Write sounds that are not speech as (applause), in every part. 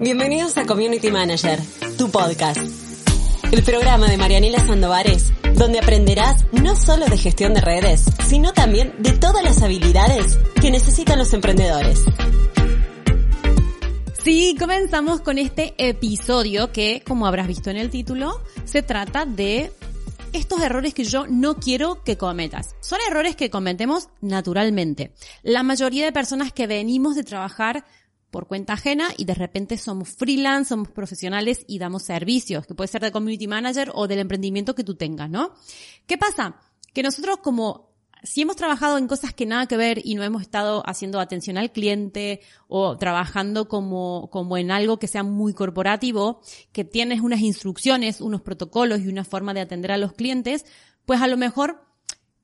Bienvenidos a Community Manager, tu podcast. El programa de Marianela Sandovares, donde aprenderás no solo de gestión de redes, sino también de todas las habilidades que necesitan los emprendedores. Sí, comenzamos con este episodio que, como habrás visto en el título, se trata de estos errores que yo no quiero que cometas. Son errores que cometemos naturalmente. La mayoría de personas que venimos de trabajar por cuenta ajena y de repente somos freelance, somos profesionales y damos servicios, que puede ser de community manager o del emprendimiento que tú tengas, ¿no? ¿Qué pasa? Que nosotros como si hemos trabajado en cosas que nada que ver y no hemos estado haciendo atención al cliente o trabajando como, como en algo que sea muy corporativo, que tienes unas instrucciones, unos protocolos y una forma de atender a los clientes, pues a lo mejor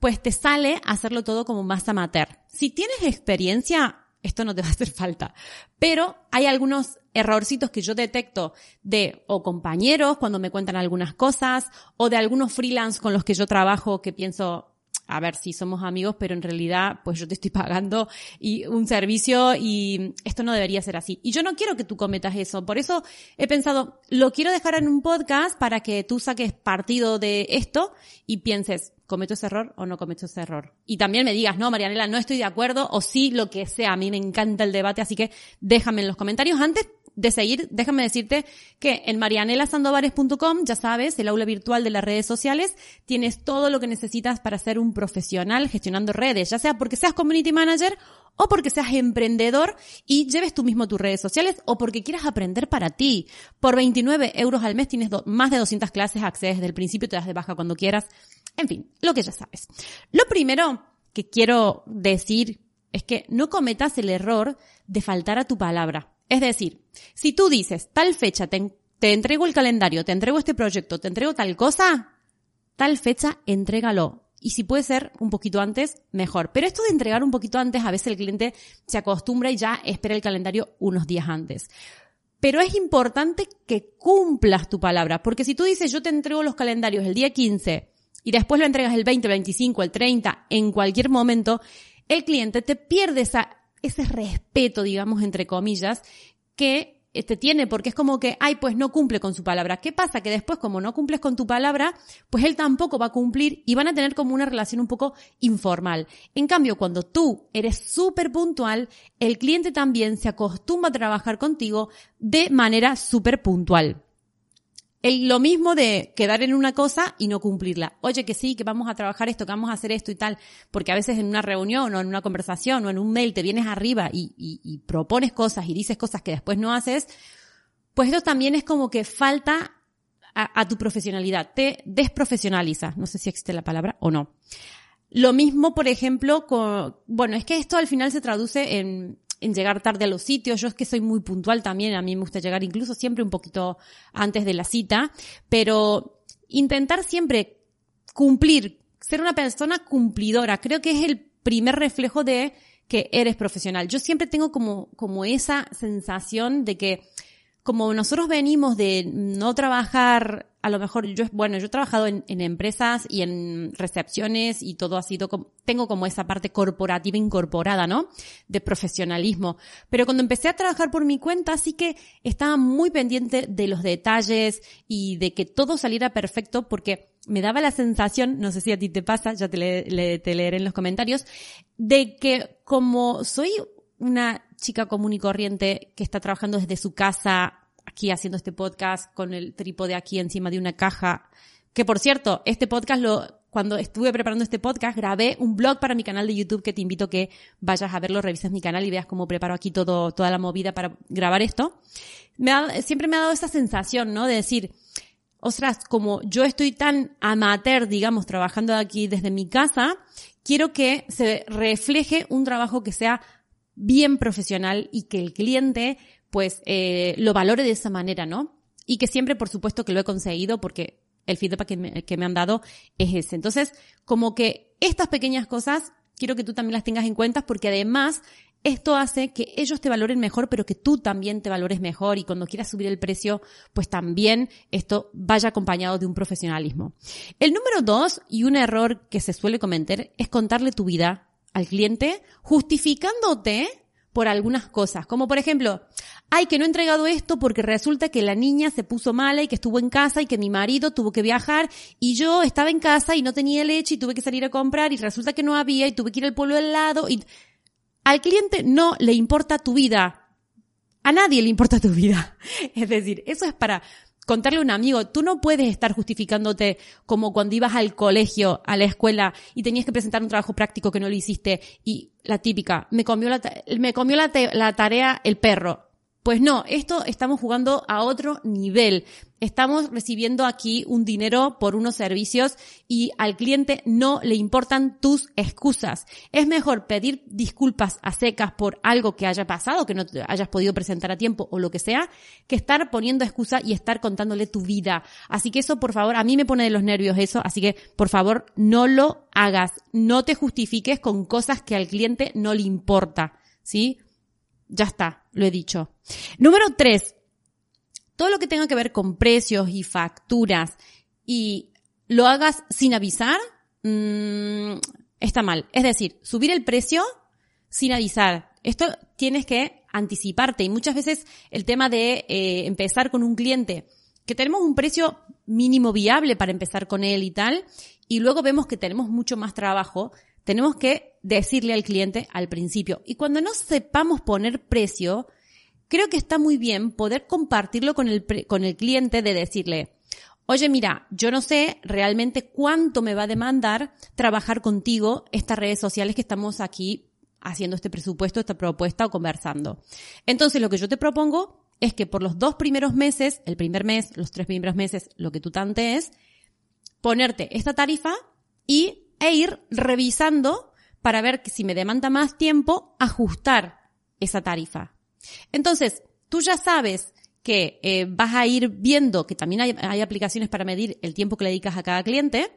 pues te sale hacerlo todo como más amateur. Si tienes experiencia, esto no te va a hacer falta. Pero hay algunos errorcitos que yo detecto de o compañeros cuando me cuentan algunas cosas o de algunos freelance con los que yo trabajo que pienso, a ver si somos amigos, pero en realidad pues yo te estoy (laughs) pagando y un servicio y esto no debería ser así. Y yo no quiero que tú cometas eso. Por eso he pensado, lo quiero dejar en un podcast para que tú saques partido de esto y pienses, ¿cometo ese error o no cometo ese error? Y también me digas, no, Marianela, no estoy de acuerdo o sí, lo que sea. A mí me encanta el debate, así que déjame en los comentarios. Antes de seguir, déjame decirte que en marianelasandovares.com, ya sabes, el aula virtual de las redes sociales, tienes todo lo que necesitas para ser un profesional gestionando redes, ya sea porque seas community manager o porque seas emprendedor y lleves tú mismo tus redes sociales o porque quieras aprender para ti. Por 29 euros al mes tienes más de 200 clases, accedes desde el principio, te das de baja cuando quieras. En fin, lo que ya sabes. Lo primero que quiero decir es que no cometas el error de faltar a tu palabra. Es decir, si tú dices, tal fecha, te, entrego el calendario, te entrego este proyecto, te entrego tal cosa, tal fecha, entrégalo. Y si puede ser un poquito antes, mejor. Pero esto de entregar un poquito antes, a veces el cliente se acostumbra y ya espera el calendario unos días antes. Pero es importante que cumplas tu palabra, porque si tú dices yo te entrego los calendarios el día 15 y después lo entregas el 20, el 25, el 30, en cualquier momento, el cliente te pierde esa ese respeto, digamos, entre comillas, que te este, tiene, porque es como que, ay, pues no cumple con su palabra. ¿Qué pasa? Que después, como no cumples con tu palabra, pues él tampoco va a cumplir y van a tener como una relación un poco informal. En cambio, cuando tú eres súper puntual, el cliente también se acostumbra a trabajar contigo de manera súper puntual lo mismo de quedar en una cosa y no cumplirla. Oye, que sí, que vamos a trabajar esto, que vamos a hacer esto y tal, porque a veces en una reunión o en una conversación o en un mail te vienes arriba y, propones cosas y dices cosas que después no haces, pues esto también es como que falta a, a tu profesionalidad, te desprofesionaliza, no sé si existe la palabra o no. Lo mismo, por ejemplo, con, bueno, es que esto al final se traduce en, en llegar tarde a los sitios. Yo es que soy muy puntual también, a mí me gusta llegar incluso siempre un poquito antes de la cita, pero intentar siempre cumplir, ser una persona cumplidora, creo que es el primer reflejo de que eres profesional. Yo siempre tengo como, como esa sensación de que como nosotros venimos de no trabajar, a lo mejor yo, bueno, yo he trabajado en, empresas y en recepciones y todo ha sido, como, tengo como esa parte corporativa incorporada, ¿no? De profesionalismo. Pero cuando empecé a trabajar por mi cuenta, sí que estaba muy pendiente de los detalles y de que todo saliera perfecto porque me daba la sensación, no sé si a ti te pasa, ya te, te leeré en los comentarios, de que como soy una chica común y corriente que está trabajando desde su casa, aquí haciendo este podcast con el trípode aquí encima de una caja. Que por cierto, este podcast lo, cuando estuve preparando este podcast, grabé un blog para mi canal de YouTube que te invito que vayas a verlo, revises mi canal y veas cómo preparo aquí todo, toda la movida para grabar esto. Siempre me ha dado esa sensación, ¿no? De decir, ostras, como yo estoy tan amateur, digamos, trabajando aquí desde mi casa, quiero que se refleje un trabajo que sea bien profesional y que el cliente pues eh, lo valore de esa manera, ¿no? Y que siempre, por supuesto, que lo he conseguido porque el feedback que me, que me han dado es ese. Entonces, como que estas pequeñas cosas quiero que tú también las tengas en cuenta porque además esto hace que ellos te valoren mejor, pero que tú también te valores mejor y cuando quieras subir el precio, pues también esto vaya acompañado de un profesionalismo. El número dos, y un error que se suele cometer, es contarle tu vida al cliente justificándote por algunas cosas, como por ejemplo, ay, que no he entregado esto porque resulta que la niña se puso mala y que estuvo en casa y que mi marido tuvo que viajar y yo estaba en casa y no tenía leche y tuve que salir a comprar y resulta que no había y tuve que ir al pueblo al lado y al cliente no le importa tu vida. A nadie le importa tu vida. (laughs) Es decir, eso es para contarle a un amigo, tú no puedes estar justificándote como cuando ibas al colegio, a la escuela y tenías que presentar un trabajo práctico que no lo hiciste y la típica, me comió la, me comió la, la tarea el perro. Pues no, esto estamos jugando a otro nivel. Estamos recibiendo aquí un dinero por unos servicios y al cliente no le importan tus excusas. Es mejor pedir disculpas a secas por algo que haya pasado, que no te hayas podido presentar a tiempo o lo que sea, que estar poniendo excusa y estar contándole tu vida. Así que eso, por favor, a mí me pone de los nervios eso, así que, por favor, no lo hagas. No te justifiques con cosas que al cliente no le importa. ¿Sí? Ya está, lo he dicho. Número tres, todo lo que tenga que ver con precios y facturas y lo hagas sin avisar, mmm, está mal. Es decir, subir el precio sin avisar. Esto tienes que anticiparte y muchas veces el tema de eh, empezar con un cliente que tenemos un precio mínimo viable para empezar con él y tal, y luego vemos que tenemos mucho más trabajo, tenemos que decirle al cliente al principio. Y cuando no sepamos poner precio, creo que está muy bien poder compartirlo con el, con el cliente de decirle, oye, mira, yo no sé realmente cuánto me va a demandar trabajar contigo estas redes sociales que estamos aquí haciendo este presupuesto, esta propuesta o conversando. Entonces, lo que yo te propongo es que por los dos primeros meses, el primer mes, los tres primeros meses, lo que tú tantees, ponerte esta tarifa y e ir revisando para ver que si me demanda más tiempo, ajustar esa tarifa. Entonces, tú ya sabes que eh, vas a ir viendo que también hay, hay aplicaciones para medir el tiempo que le dedicas a cada cliente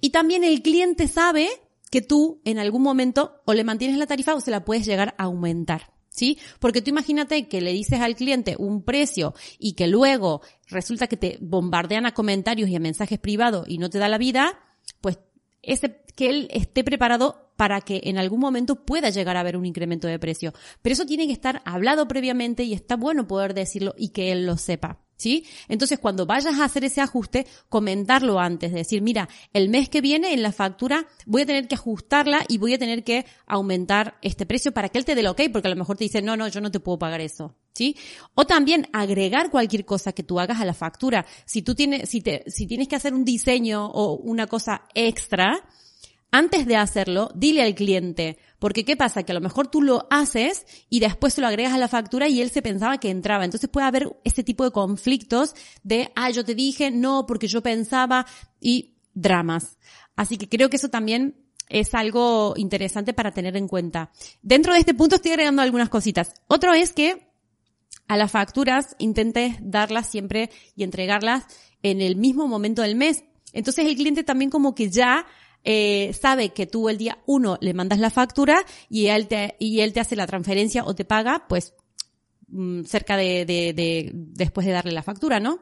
y también el cliente sabe que tú en algún momento o le mantienes la tarifa o se la puedes llegar a aumentar. ¿Sí? Porque tú imagínate que le dices al cliente un precio y que luego resulta que te bombardean a comentarios y a mensajes privados y no te da la vida, pues ese, que él esté preparado para que en algún momento pueda llegar a haber un incremento de precio. Pero eso tiene que estar hablado previamente y está bueno poder decirlo y que él lo sepa. ¿Sí? Entonces, cuando vayas a hacer ese ajuste, comentarlo antes, decir, mira, el mes que viene en la factura voy a tener que ajustarla y voy a tener que aumentar este precio para que él te dé el ok, porque a lo mejor te dice, no, no, yo no te puedo pagar eso. ¿Sí? O también agregar cualquier cosa que tú hagas a la factura. Si tú tienes, si te, tienes que hacer un diseño o una cosa extra, antes de hacerlo, dile al cliente, porque ¿qué pasa? Que a lo mejor tú lo haces y después se lo agregas a la factura y él se pensaba que entraba. Entonces puede haber ese tipo de conflictos de, ah, yo te dije, no, porque yo pensaba y dramas. Así que creo que eso también es algo interesante para tener en cuenta. Dentro de este punto estoy agregando algunas cositas. Otro es que a las facturas intentes darlas siempre y entregarlas en el mismo momento del mes. Entonces el cliente también como que ya eh, sabe que tú el día uno le mandas la factura y él te, y él te hace la transferencia o te paga, pues, mm, cerca de, de, de, después de darle la factura, ¿no?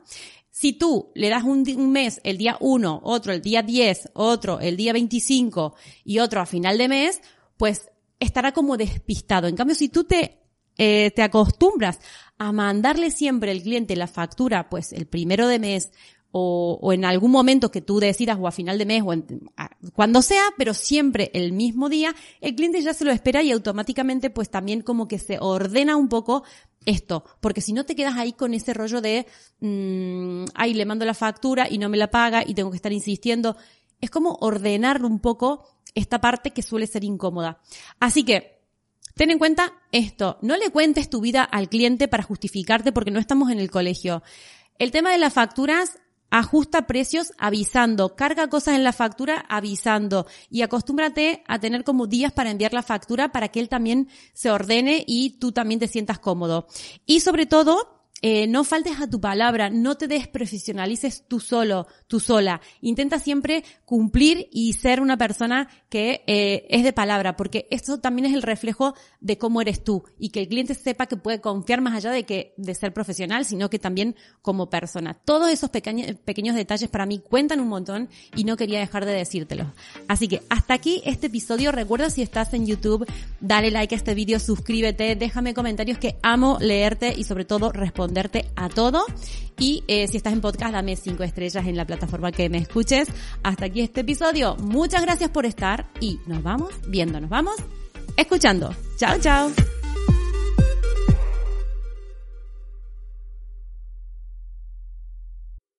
Si tú le das un, un, mes el día 1, otro el día 10, otro el día 25 y otro a final de mes, pues estará como despistado. En cambio, si tú te, eh, te acostumbras a mandarle siempre al cliente la factura, pues el primero de mes o, o, en algún momento que tú decidas o a final de mes o en, cuando sea, pero siempre el mismo día, el cliente ya se lo espera y automáticamente pues también como que se ordena un poco esto, porque si no te quedas ahí con ese rollo de, mmm, ay, le mando la factura y no me la paga y tengo que estar insistiendo. Es como ordenar un poco esta parte que suele ser incómoda. Así que, Ten en cuenta esto, no le cuentes tu vida al cliente para justificarte porque no estamos en el colegio. El tema de las facturas Ajusta precios avisando, carga cosas en la factura avisando y acostúmbrate a tener como días para enviar la factura para que él también se ordene y tú también te sientas cómodo. Y sobre todo, eh, no faltes a tu palabra, no te desprofesionalices tú solo, tú sola. Intenta siempre cumplir y ser una persona que eh, es de palabra, porque esto también es el reflejo de cómo eres tú y que el cliente sepa que puede confiar más allá de que de ser profesional, sino que también como persona. Todos esos pequeños, detalles para mí cuentan un montón y no quería dejar de decírtelos. Así que hasta aquí este episodio. Recuerda si estás en YouTube, dale like a este vídeo, suscríbete, déjame comentarios que amo leerte y sobre todo responder a todo. Y eh, si estás en podcast, dame cinco estrellas en la plataforma que me escuches. Hasta aquí este episodio. Muchas gracias por estar y nos vamos viendo, nos vamos escuchando. Chao, chao.